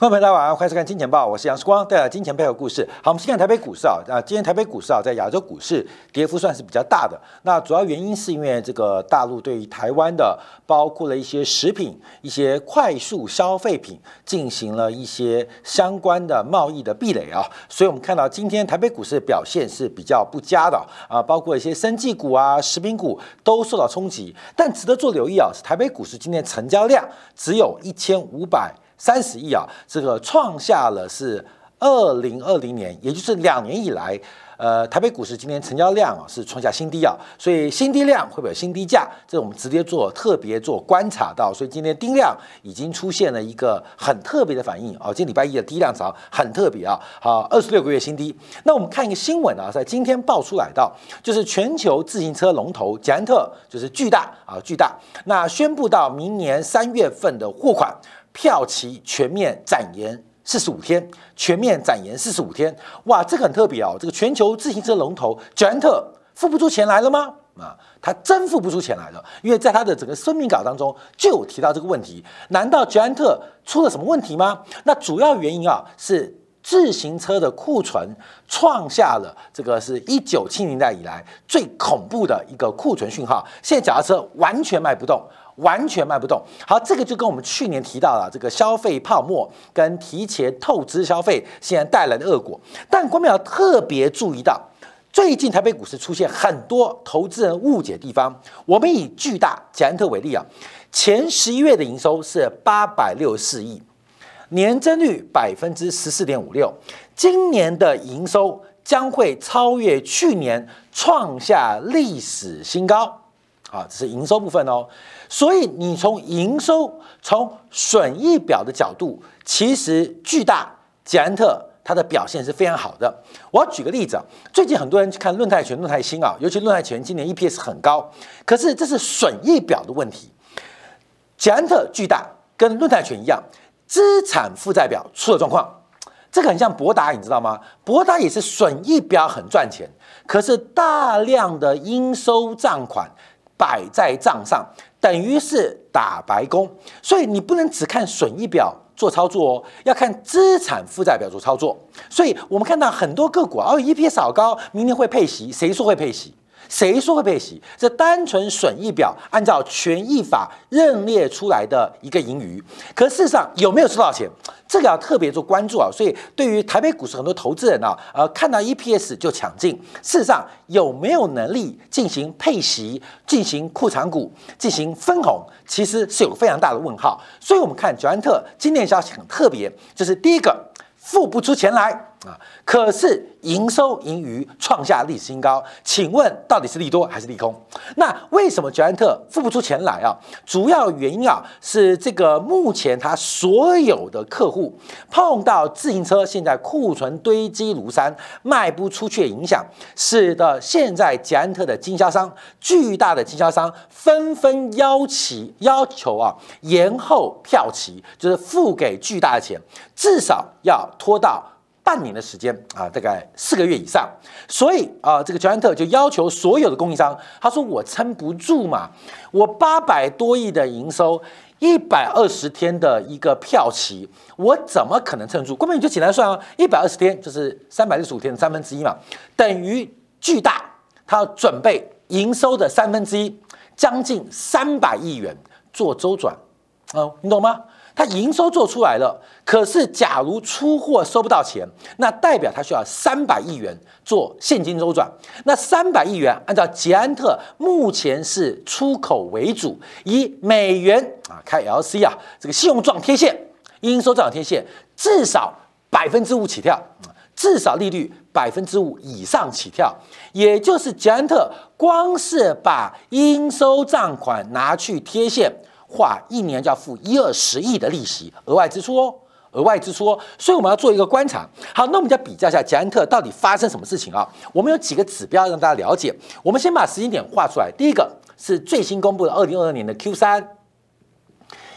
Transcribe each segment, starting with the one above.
朋友们，大家好，欢迎收看《金钱报》，我是杨世光，带来金钱背后故事。好，我们先看台北股市啊，啊，今天台北股市啊，在亚洲股市跌幅算是比较大的。那主要原因是因为这个大陆对于台湾的，包括了一些食品、一些快速消费品，进行了一些相关的贸易的壁垒啊，所以我们看到今天台北股市的表现是比较不佳的啊，包括一些生技股啊、食品股都受到冲击。但值得做留意啊，是台北股市今天成交量只有一千五百。三十亿啊，这个创下了是二零二零年，也就是两年以来，呃，台北股市今天成交量啊是创下新低啊，所以新低量会不会有新低价？这我们直接做特别做观察到，所以今天低量已经出现了一个很特别的反应啊，今礼拜一的低量潮很特别啊，好，二十六个月新低。那我们看一个新闻啊，在今天爆出来的，就是全球自行车龙头捷安特，就是巨大啊巨大，那宣布到明年三月份的货款。票期全面展延四十五天，全面展延四十五天，哇，这个很特别哦。这个全球自行车龙头捷安特付不出钱来了吗？啊，他真付不出钱来了，因为在他的整个声明稿当中就有提到这个问题。难道捷安特出了什么问题吗？那主要原因啊是自行车的库存创下了这个是一九七零代以来最恐怖的一个库存讯号，现在脚踏车完全卖不动。完全卖不动。好，这个就跟我们去年提到了这个消费泡沫跟提前透支消费现在带来的恶果。但关淼特别注意到，最近台北股市出现很多投资人误解地方。我们以巨大捷安特为例啊，前十一月的营收是八百六十四亿，年增率百分之十四点五六，今年的营收将会超越去年，创下历史新高。啊，这是营收部分哦。所以你从营收、从损益表的角度，其实巨大捷安特它的表现是非常好的。我要举个例子啊，最近很多人去看论泰全、论泰新啊，尤其论泰全今年 EPS 很高，可是这是损益表的问题。捷安特巨大跟论泰全一样，资产负债表出了状况。这个很像博达，你知道吗？博达也是损益表很赚钱，可是大量的应收账款摆在账上。等于是打白工，所以你不能只看损益表做操作哦，要看资产负债表做操作。所以我们看到很多个股哦，EPS 高，明年会配息，谁说会配息？谁说会配息？这单纯损益表按照权益法认列出来的一个盈余，可事实上有没有收到钱？这个要特别做关注啊！所以对于台北股市很多投资人啊，呃，看到 EPS 就抢进，事实上有没有能力进行配息、进行库藏股、进行分红，其实是有非常大的问号。所以我们看九安特今年消息很特别，就是第一个付不出钱来。啊！可是营收盈余创下历史新高，请问到底是利多还是利空？那为什么捷安特付不出钱来啊？主要原因啊是这个目前他所有的客户碰到自行车现在库存堆积如山，卖不出去的影响，使得现在捷安特的经销商巨大的经销商纷纷要起要求啊延后票期，就是付给巨大的钱，至少要拖到。半年的时间啊，大概四个月以上，所以啊，这个乔安特就要求所有的供应商，他说我撑不住嘛，我八百多亿的营收，一百二十天的一个票期，我怎么可能撑住？根本你就简单算啊，一百二十天就是三百六十五天的三分之一嘛，等于巨大，他要准备营收的三分之一，将近三百亿元做周转，哦，你懂吗？它营收做出来了，可是假如出货收不到钱，那代表它需要三百亿元做现金周转。那三百亿元按照捷安特目前是出口为主，以美元啊开 LC 啊这个信用状贴现，应收账贴现至少百分之五起跳，至少利率百分之五以上起跳，也就是捷安特光是把应收账款拿去贴现。话一年就要付一二十亿的利息，额外支出哦，额外支出哦，所以我们要做一个观察。好，那我们就比较一下捷安特到底发生什么事情啊？我们有几个指标让大家了解。我们先把时间点画出来。第一个是最新公布的二零二二年的 Q 三，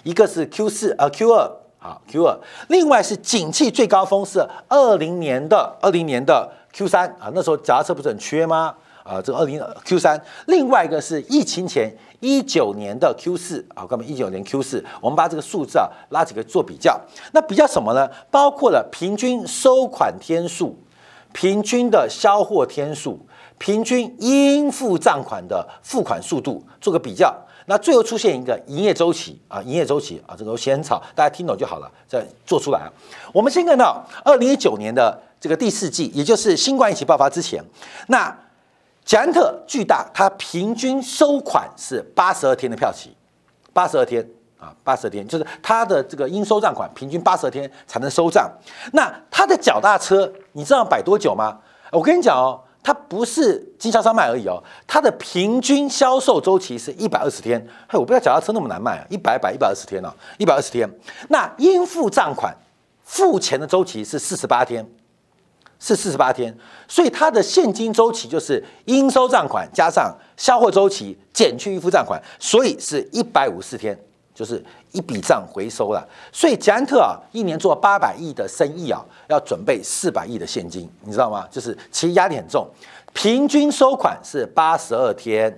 一个是 Q 四呃 Q 二好 Q 二，另外是景气最高峰是二零年的二零年的 Q 三啊，那时候脚踏车不是很缺吗？啊，这个二零 Q 三，另外一个是疫情前一九年的 Q 四啊，哥们一九年 Q 四，我们把这个数字啊拉几个做比较，那比较什么呢？包括了平均收款天数、平均的销货天数、平均应付账款的付款速度，做个比较。那最后出现一个营业周期啊，营业周期啊，这个写很草，大家听懂就好了，再做出来。我们先看到二零一九年的这个第四季，也就是新冠疫情爆发之前，那捷安特巨大，它平均收款是八十二天的票期，八十二天啊，八十二天，就是它的这个应收账款平均八十二天才能收账。那它的脚踏车，你知道摆多久吗？我跟你讲哦。它不是经销商卖而已哦，它的平均销售周期是一百二十天。嘿，我不知道脚踏车那么难卖啊，一百百一百二十天呢，一百二十天。那应付账款付钱的周期是四十八天，是四十八天。所以它的现金周期就是应收账款加上销货周期减去预付账款，所以是一百五十四天。就是一笔账回收了，所以捷安特啊，一年做八百亿的生意啊，要准备四百亿的现金，你知道吗？就是其实压力很重，平均收款是八十二天，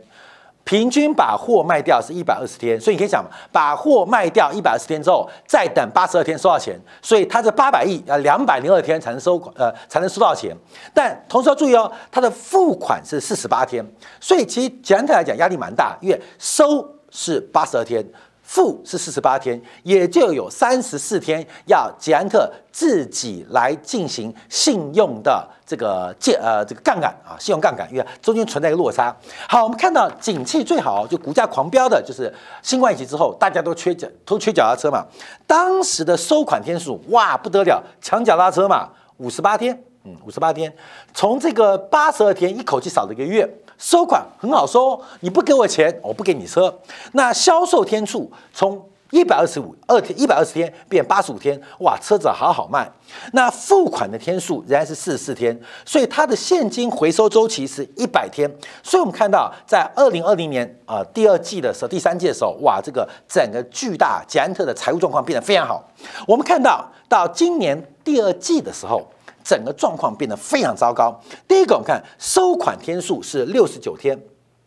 平均把货卖掉是一百二十天，所以你可以想，把货卖掉一百二十天之后，再等八十二天收到钱，所以他这八百亿要两百零二天才能收款呃才能收到钱，但同时要注意哦，他的付款是四十八天，所以其实整体来讲压力蛮大，因为收是八十二天。负是四十八天，也就有三十四天要捷安特自己来进行信用的这个借呃这个杠杆啊，信用杠杆，因为中间存在一个落差。好，我们看到景气最好就股价狂飙的，就是新冠疫情之后，大家都缺脚都缺脚踏车嘛。当时的收款天数哇不得了，抢脚踏车嘛，五十八天，嗯，五十八天，从这个八十二天一口气少了一个月。收款很好收，你不给我钱，我不给你车。那销售天数从一百二十五二天一百二十天变八十五天，哇，车子好好卖。那付款的天数仍然是四十四天，所以它的现金回收周期是一百天。所以我们看到，在二零二零年啊第二季的时候，第三季的时候，哇，这个整个巨大捷安特的财务状况变得非常好。我们看到到今年第二季的时候。整个状况变得非常糟糕。第一个，我们看收款天数是六十九天，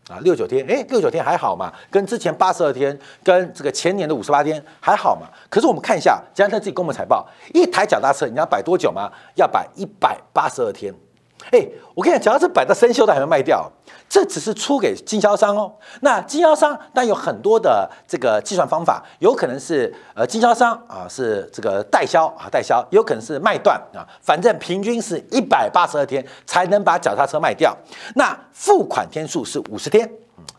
啊，六九天，哎，六九天还好嘛，跟之前八十二天，跟这个前年的五十八天还好嘛。可是我们看一下，捷安特自己公布财报，一台脚踏车你要摆多久吗？要摆一百八十二天。哎，我跟你讲，脚踏车摆到生锈都还没卖掉。这只是出给经销商哦。那经销商但有很多的这个计算方法，有可能是呃经销商啊是这个代销啊代销，有可能是卖断啊，反正平均是一百八十二天才能把脚踏车卖掉。那付款天数是五十天，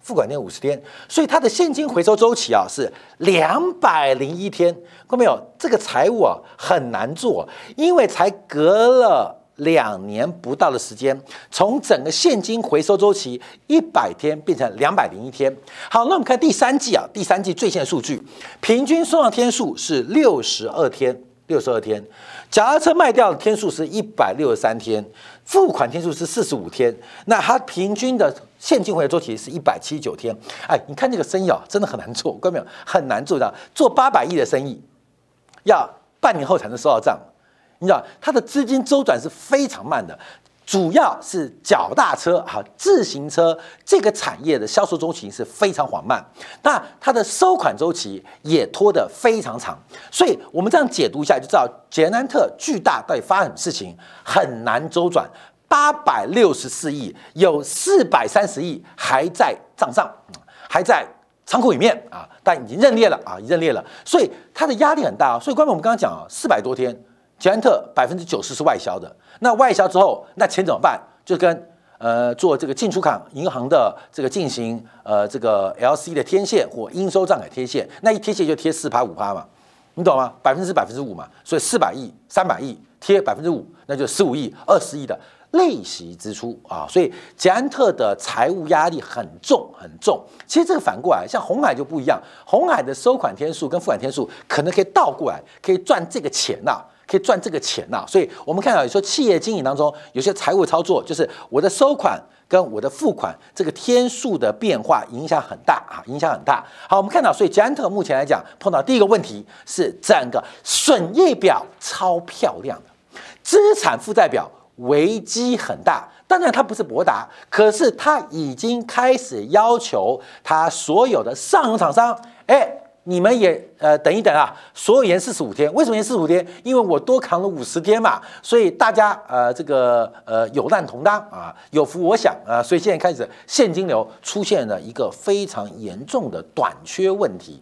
付款天五十天，所以它的现金回收周期啊是两百零一天。看到没有？这个财务啊很难做，因为才隔了。两年不到的时间，从整个现金回收周期一百天变成两百零一天。好，那我们看第三季啊，第三季最新的数据，平均收到天数是六十二天，六十二天。脚踏车卖掉的天数是一百六十三天，付款天数是四十五天。那它平均的现金回收周期是一百七十九天。哎，你看这个生意啊，真的很难做，看到没有？很难做的，做八百亿的生意，要半年后才能收到账。你知道它的资金周转是非常慢的，主要是脚踏车、哈自行车这个产业的销售周期是非常缓慢，那它的收款周期也拖得非常长，所以我们这样解读一下就知道，捷安特巨大到底发生什么事情，很难周转，八百六十四亿，有四百三十亿还在账上，还在仓库里面啊，但已经认列了啊，认列了，所以它的压力很大啊，所以关于我们刚刚讲啊，四百多天。捷安特百分之九十是外销的，那外销之后，那钱怎么办？就跟呃做这个进出口银行的这个进行呃这个 LC 的贴现或应收账款贴现，那一贴现就贴四趴五趴嘛，你懂吗？百分之百分之五嘛，所以四百亿、三百亿贴百分之五，那就十五亿、二十亿的利息支出啊，所以捷安特的财务压力很重很重。其实这个反过来，像红海就不一样，红海的收款天数跟付款天数可能可以倒过来，可以赚这个钱呐。可以赚这个钱呐，所以我们看到有时候企业经营当中有些财务操作，就是我的收款跟我的付款这个天数的变化影响很大啊，影响很大。好，我们看到，所以捷安特目前来讲碰到第一个问题是整个损益表超漂亮的，资产负债表危机很大。当然它不是博达，可是它已经开始要求它所有的上游厂商，哎。你们也呃等一等啊，所有延四十五天，为什么延四十五天？因为我多扛了五十天嘛，所以大家呃这个呃有难同当啊，有福我享啊，所以现在开始现金流出现了一个非常严重的短缺问题，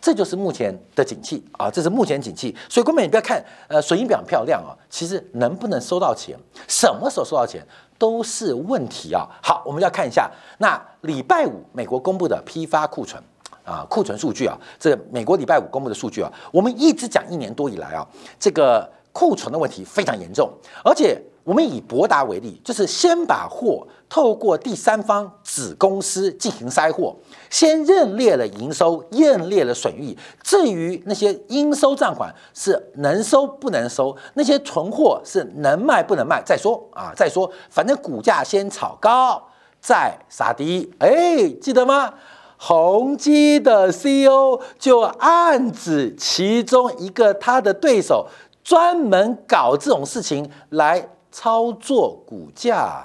这就是目前的景气啊，这是目前景气，所以根本你不要看呃损益表漂亮啊，其实能不能收到钱，什么时候收到钱都是问题啊。好，我们要看一下。那礼拜五美国公布的批发库存。啊，库存数据啊，这美国礼拜五公布的数据啊，我们一直讲一年多以来啊，这个库存的问题非常严重，而且我们以博达为例，就是先把货透过第三方子公司进行筛货，先认列了营收，认列了损益，至于那些应收账款是能收不能收，那些存货是能卖不能卖再说啊，再说，反正股价先炒高再杀低，哎，记得吗？宏基的 CEO 就暗指其中一个他的对手专门搞这种事情来操作股价，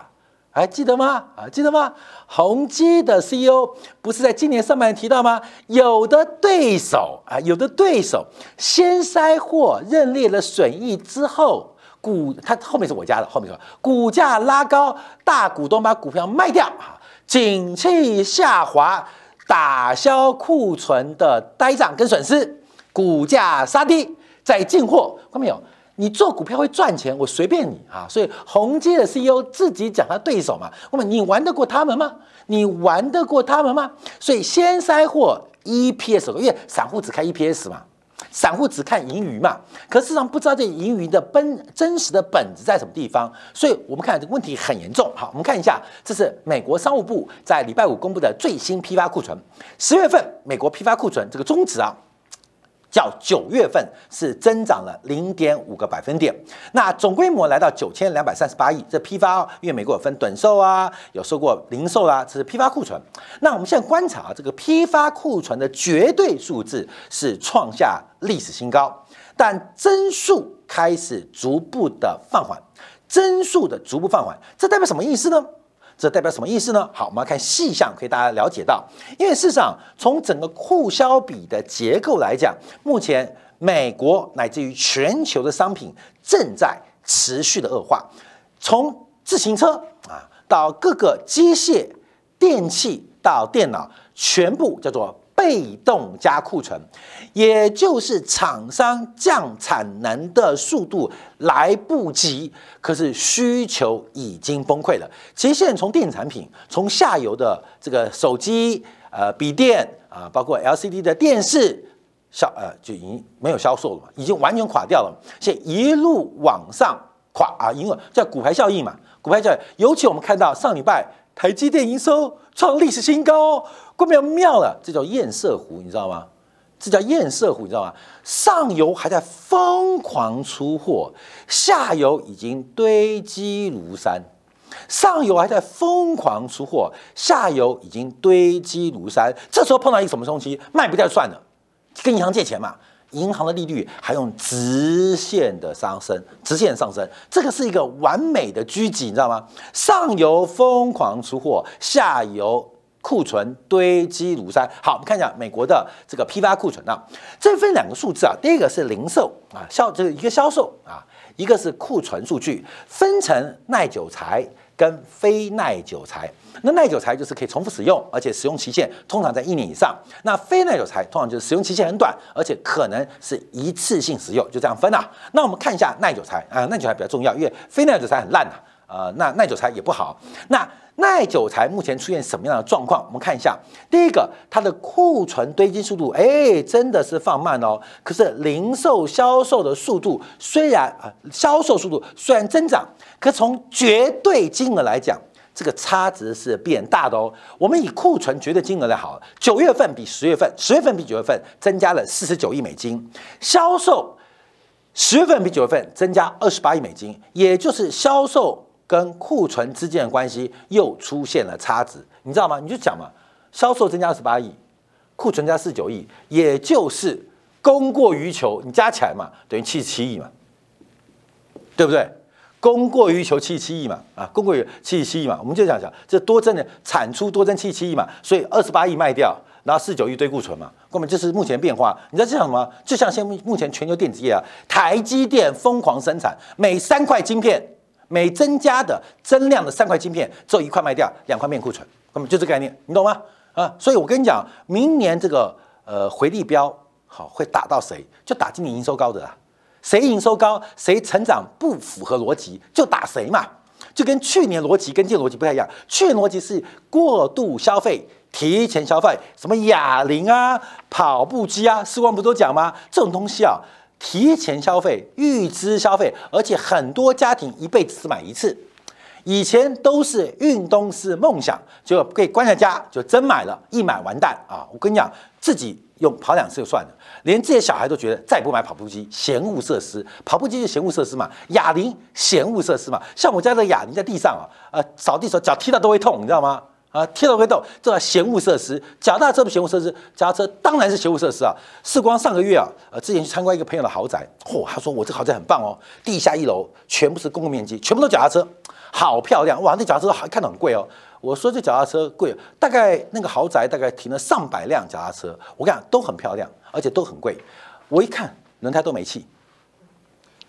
还记得吗？啊，记得吗？宏基的 CEO 不是在今年上半年提到吗？有的对手啊，有的对手先筛货认列了损益之后，股他后面是我家的，后面说股价拉高，大股东把股票卖掉啊，景气下滑。打消库存的呆账跟损失，股价杀低再进货，看到没有？你做股票会赚钱，我随便你啊！所以宏基的 CEO 自己讲他对手嘛，那么你玩得过他们吗？你玩得过他们吗？所以先塞货 EPS，因为散户只开 EPS 嘛。散户只看盈余嘛，可事实上不知道这盈余的本真实的本质在什么地方，所以我们看这个问题很严重。好，我们看一下，这是美国商务部在礼拜五公布的最新批发库存，十月份美国批发库存这个中值啊。较九月份是增长了零点五个百分点，那总规模来到九千两百三十八亿。这批发，因为美国有分短售啊，有收过零售啊，这是批发库存。那我们现在观察啊这个批发库存的绝对数字是创下历史新高，但增速开始逐步的放缓，增速的逐步放缓，这代表什么意思呢？这代表什么意思呢？好，我们要看细项，可以大家了解到，因为事实上，从整个库销比的结构来讲，目前美国乃至于全球的商品正在持续的恶化，从自行车啊到各个机械、电器到电脑，全部叫做。被动加库存，也就是厂商降产能的速度来不及，可是需求已经崩溃了。其实现在从电子产品，从下游的这个手机、呃笔电啊，包括 LCD 的电视销呃就已经没有销售了嘛，已经完全垮掉了。现在一路往上垮啊，因为叫股牌效应嘛，股牌效应。尤其我们看到上礼拜台积电营收创历史新高。怪不妙了，这叫堰塞湖，你知道吗？这叫堰塞湖，你知道吗？上游还在疯狂出货，下游已经堆积如山。上游还在疯狂出货，下游已经堆积如山。这时候碰到一个什么东西，卖不掉算了，跟银行借钱嘛。银行的利率还用直线的上升，直线上升，这个是一个完美的狙击，你知道吗？上游疯狂出货，下游。库存堆积如山。好，我们看一下美国的这个批发库存啊，这分两个数字啊。第一个是零售啊，销这个一个销售啊，一个是库存数据，分成耐久材跟非耐久材。那耐久材就是可以重复使用，而且使用期限通常在一年以上。那非耐久材通常就是使用期限很短，而且可能是一次性使用，就这样分啊。那我们看一下耐久材啊，耐久材比较重要，因为非耐久材很烂呐，呃，那耐久材也不好。那耐久材目前出现什么样的状况？我们看一下，第一个，它的库存堆积速度，哎，真的是放慢哦。可是零售销售的速度虽然啊，销售速度虽然增长，可从绝对金额来讲，这个差值是变大的哦。我们以库存绝对金额来好，九月份比十月份，十月份比九月份增加了四十九亿美金，销售十月份比九月份增加二十八亿美金，也就是销售。跟库存之间的关系又出现了差值，你知道吗？你就讲嘛，销售增加二十八亿，库存加四十九亿，也就是供过于求，你加起来嘛，等于七十七亿嘛，对不对？供过于求七十七亿嘛，啊，供过于七十七亿嘛，我们就这样讲，这多增的产出多增七十七亿嘛，所以二十八亿卖掉，然后四九亿堆库存嘛，根本就是目前变化。你知道这像什么？就像现目前全球电子业啊，台积电疯狂生产，每三块晶片，每增加的增量的三块晶片，只有一块卖掉，两块面库存，那么就这概念，你懂吗？啊，所以我跟你讲，明年这个呃回力标好会打到谁？就打今年营收高的啊。谁营收高，谁成长不符合逻辑，就打谁嘛。就跟去年逻辑跟今年逻辑不太一样。去年逻辑是过度消费、提前消费，什么哑铃啊、跑步机啊，时光不都讲吗？这种东西啊，提前消费、预支消费，而且很多家庭一辈子只买一次。以前都是运动是梦想，就可以关在家，就真买了，一买完蛋啊！我跟你讲，自己用跑两次就算了。连这些小孩都觉得再不买跑步机，嫌恶设施。跑步机就嫌恶设施嘛，哑铃嫌恶设施嘛。像我家的哑铃在地上啊，呃，扫地时候脚踢到都会痛，你知道吗？啊，踢到会痛，这叫嫌恶设施。脚踏车不闲物设施，脚踏车当然是闲物设施啊。世光上个月啊，呃，之前去参观一个朋友的豪宅，嚯，他说我这豪宅很棒哦，地下一楼全部是公共面积，全部都脚踏车，好漂亮哇！那脚踏车还看到很贵哦。我说这脚踏车贵，大概那个豪宅大概停了上百辆脚踏车，我跟你讲都很漂亮。而且都很贵，我一看轮胎都没气，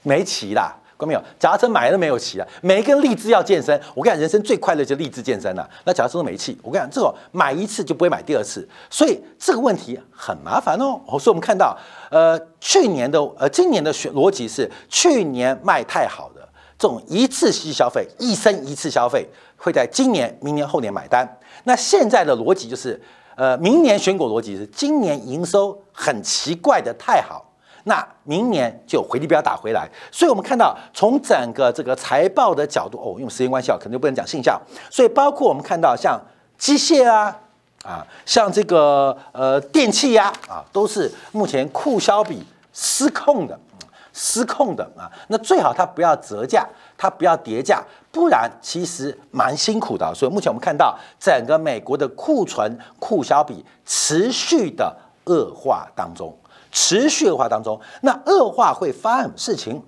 没气啦，看到没有？脚踏车买了没有骑啊？每一个人立志要健身，我跟你讲，人生最快乐就立志健身了。那脚踏车都没气，我跟你讲，这种买一次就不会买第二次，所以这个问题很麻烦哦。所以我们看到，呃，去年的呃，今年的逻辑是，去年卖太好的这种一次性消费，一生一次消费，会在今年、明年、后年买单。那现在的逻辑就是。呃，明年选股逻辑是今年营收很奇怪的太好，那明年就回力标打回来。所以我们看到从整个这个财报的角度，哦，用时间关系啊，可能就不能讲信效。所以包括我们看到像机械啊，啊，像这个呃电器呀，啊，都是目前库销比失控的。失控的啊，那最好它不要折价，它不要叠价，不然其实蛮辛苦的。所以目前我们看到整个美国的库存库销比持续的恶化当中，持续恶化当中，那恶化会发生什么事情？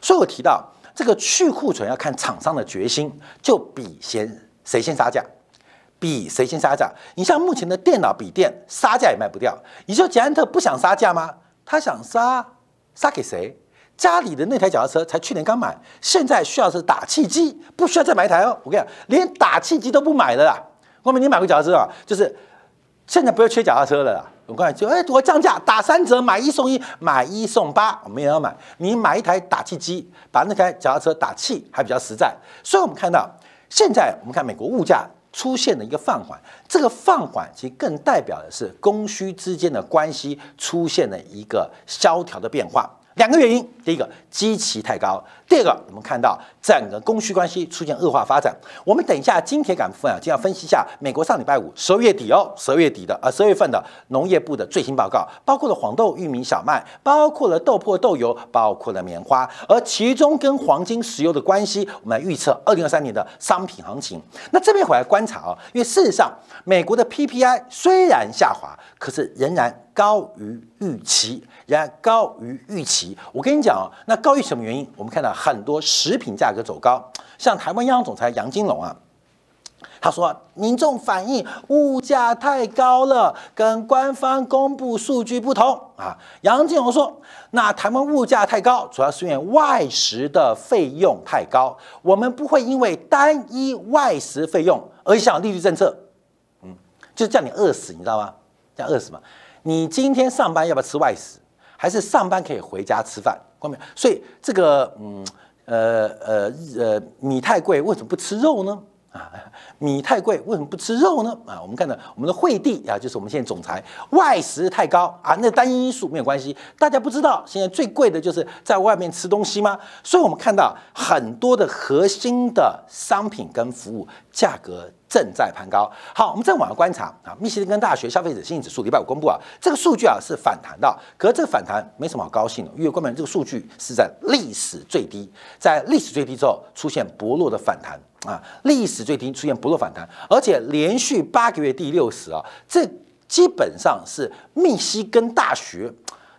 所以我提到这个去库存要看厂商的决心，就比先谁先杀价，比谁先杀价。你像目前的电脑笔电杀价也卖不掉，你说捷安特不想杀价吗？他想杀，杀给谁？家里的那台脚踏车才去年刚买，现在需要是打气机，不需要再买一台哦。我跟你讲，连打气机都不买了啦。后面你买过脚踏车啊？就是现在不要缺脚踏车了啦。我刚才就哎，我降价打三折，买一送一，买一送八，我们也要买。你买一台打气机，把那台脚踏车打气还比较实在。所以我们看到现在我们看美国物价出现了一个放缓，这个放缓其实更代表的是供需之间的关系出现了一个萧条的变化。两个原因，第一个基期太高，第二个我们看到整个供需关系出现恶化发展。我们等一下金铁杆部分啊，就要分析一下美国上礼拜五十二月底哦，十二月底的呃十二月份的农业部的最新报告，包括了黄豆、玉米、小麦，包括了豆粕、豆油，包括了棉花，而其中跟黄金、石油的关系，我们来预测二零二三年的商品行情。那这边回来观察啊，因为事实上美国的 PPI 虽然下滑，可是仍然高于预期。仍然高于预期。我跟你讲啊，那高于什么原因？我们看到很多食品价格走高，像台湾央行总裁杨金龙啊，他说民众反映物价太高了，跟官方公布数据不同啊。杨金龙说，那台湾物价太高，主要是因为外食的费用太高，我们不会因为单一外食费用而影响利率政策，嗯，就叫你饿死，你知道吗？叫饿死吗？你今天上班要不要吃外食？还是上班可以回家吃饭，关没所以这个，嗯，呃呃呃，米太贵，为什么不吃肉呢？啊，米太贵，为什么不吃肉呢？啊，我们看到我们的惠帝啊，就是我们现在总裁，外食太高啊，那单一因素没有关系。大家不知道，现在最贵的就是在外面吃东西吗？所以我们看到很多的核心的商品跟服务价格。正在攀高。好，我们再往下观察啊，密歇根大学消费者信心指数礼拜五公布啊，这个数据啊是反弹的，可是这个反弹没什么好高兴的，因为根本这个数据是在历史最低，在历史最低之后出现薄弱的反弹啊，历史最低出现薄弱反弹，而且连续八个月第六十啊，这基本上是密西根大学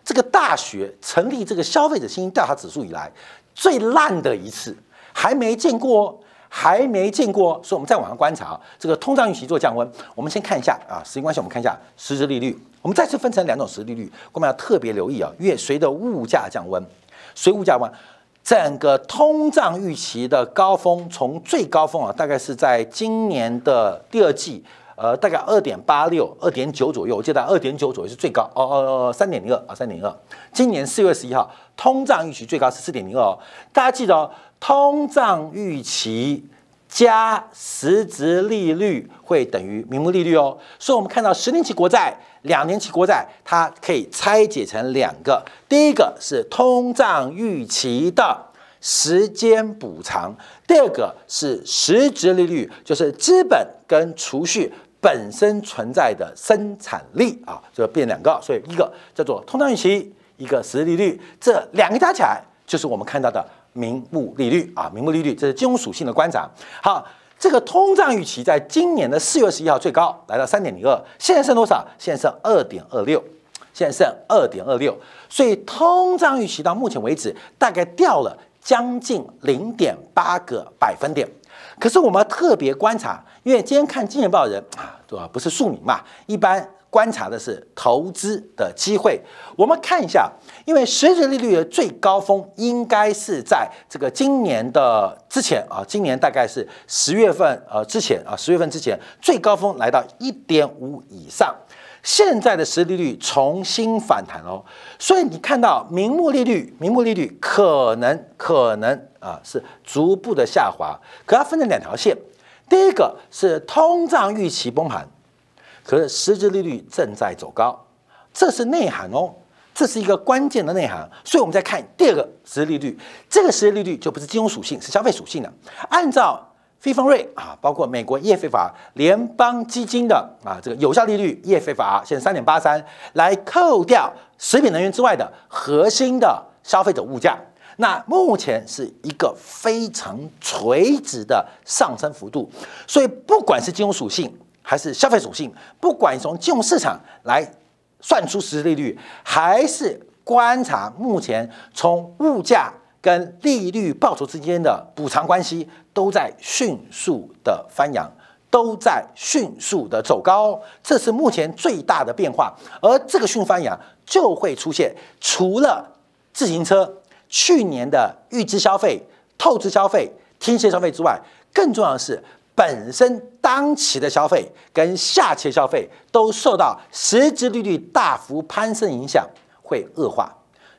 这个大学成立这个消费者信心调查指数以来最烂的一次。还没见过，还没见过。所以我们再往上观察，这个通胀预期做降温。我们先看一下啊，时间关系，我们看一下实质利率。我们再次分成两种实质利率，我们要特别留意啊，因为随着物价降温，随物价温，整个通胀预期的高峰，从最高峰啊，大概是在今年的第二季。呃，大概二点八六、二点九左右，我记得二点九左右是最高哦哦哦，三点零二啊，三点零二。今年四月十一号，通胀预期最高是四点零二。大家记得哦，通胀预期加实质利率会等于名目利率哦。所以，我们看到十年期国债、两年期国债，它可以拆解成两个，第一个是通胀预期的时间补偿，第二个是实质利率，就是资本跟储蓄。本身存在的生产力啊，就变两个，所以一个叫做通胀预期，一个实质利率，这两个加起来就是我们看到的名目利率啊，名目利率这是金融属性的观察。好，这个通胀预期在今年的四月十一号最高来到三点零二，现在剩多少？现在剩二点二六，现在剩二点二六，所以通胀预期到目前为止大概掉了将近零点八个百分点。可是我们要特别观察，因为今天看《金钱报》的人啊，对吧？不是庶民嘛，一般观察的是投资的机会。我们看一下，因为实质利率的最高峰应该是在这个今年的之前啊，今年大概是十月份呃之前啊，十月份之前最高峰来到一点五以上。现在的实际利率重新反弹哦，所以你看到名目利率，名目利率可能可能啊是逐步的下滑，可它分成两条线，第一个是通胀预期崩盘，可是实质利率正在走高，这是内涵哦，这是一个关键的内涵，所以我们再看第二个实质利率，这个实质利率就不是金融属性，是消费属性的，按照。非方瑞啊，包括美国业费法联邦基金的啊，这个有效利率业费法现在三点八三，来扣掉食品能源之外的核心的消费者物价，那目前是一个非常垂直的上升幅度，所以不管是金融属性还是消费属性，不管从金融市场来算出实质利率，还是观察目前从物价。跟利率报酬之间的补偿关系都在迅速的翻扬，都在迅速的走高，这是目前最大的变化。而这个迅翻扬就会出现，除了自行车去年的预支消费、透支消费、贴现消费之外，更重要的是本身当期的消费跟下期消费都受到实质利率大幅攀升影响，会恶化。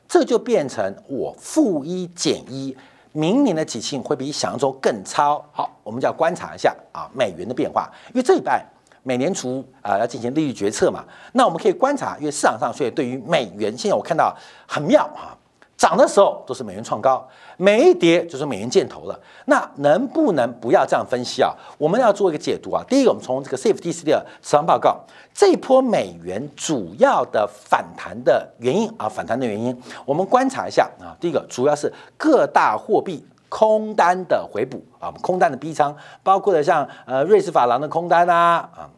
这就变成我负一减一，明年的景气会比想象中更超。好，我们就要观察一下啊美元的变化，因为这一半美联储啊要进行利率决策嘛，那我们可以观察，因为市场上所以对于美元，现在我看到很妙啊。涨的时候都是美元创高，每一跌就是美元见头了。那能不能不要这样分析啊？我们要做一个解读啊。第一个，我们从这个 CFTC 的持仓报告，这一波美元主要的反弹的原因啊，反弹的原因，我们观察一下啊。第一个，主要是各大货币空单的回补啊，空单的逼仓，包括了像呃瑞士法郎的空单啊啊。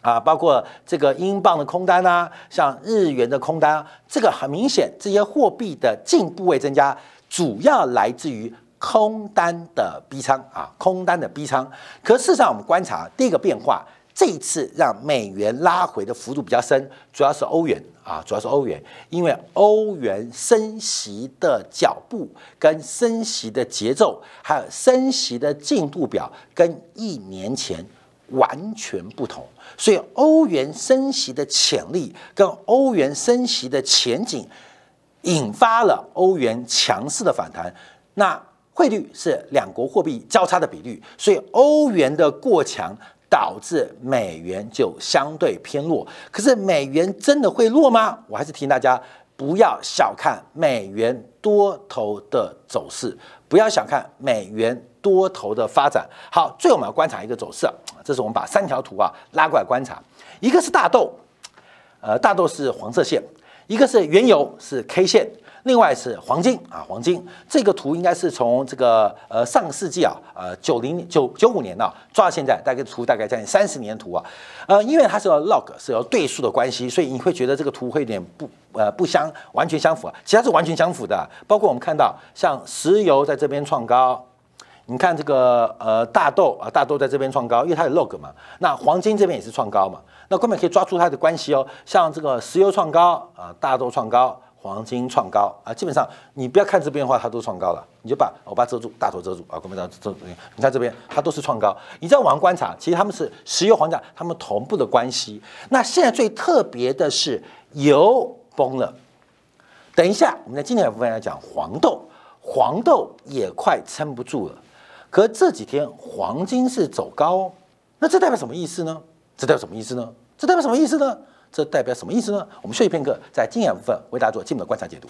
啊，包括这个英镑的空单啊，像日元的空单，这个很明显，这些货币的净部位增加，主要来自于空单的逼仓啊，空单的逼仓。可事实上，我们观察第一个变化，这一次让美元拉回的幅度比较深，主要是欧元啊，主要是欧元，因为欧元升息的脚步、跟升息的节奏，还有升息的进度表，跟一年前。完全不同，所以欧元升息的潜力跟欧元升息的前景，引发了欧元强势的反弹。那汇率是两国货币交叉的比率，所以欧元的过强导致美元就相对偏弱。可是美元真的会弱吗？我还是提醒大家不要小看美元多头的走势，不要小看美元。多头的发展好，最后我们要观察一个走势，这是我们把三条图啊拉过来观察，一个是大豆，呃，大豆是黄色线，一个是原油是 K 线，另外是黄金啊，黄金。这个图应该是从这个呃上世纪啊，呃九零九九五年呢抓到现在，大概图大概将近三十年图啊，呃，因为它是要 log 是要对数的关系，所以你会觉得这个图会有点不呃不相完全相符啊，其他是完全相符的，包括我们看到像石油在这边创高。你看这个呃大豆啊，大豆在这边创高，因为它有 log 嘛。那黄金这边也是创高嘛。那根本可以抓住它的关系哦。像这个石油创高啊，大豆创高。黄金创高啊，基本上你不要看这边的话，它都创高了。你就把我把遮住，大头遮住啊，我们这遮住。你看这边，它都是创高。你再往上观察，其实他们是石油、黄金，它们同步的关系。那现在最特别的是油崩了。等一下，我们在今天的部分来讲黄豆，黄豆也快撑不住了。可这几天黄金是走高，那这代表什么意思呢？这代表什么意思呢？这代表什么意思呢？这代表什么意思呢？我们休息片刻，在经验部分为大家做基本的观察解读。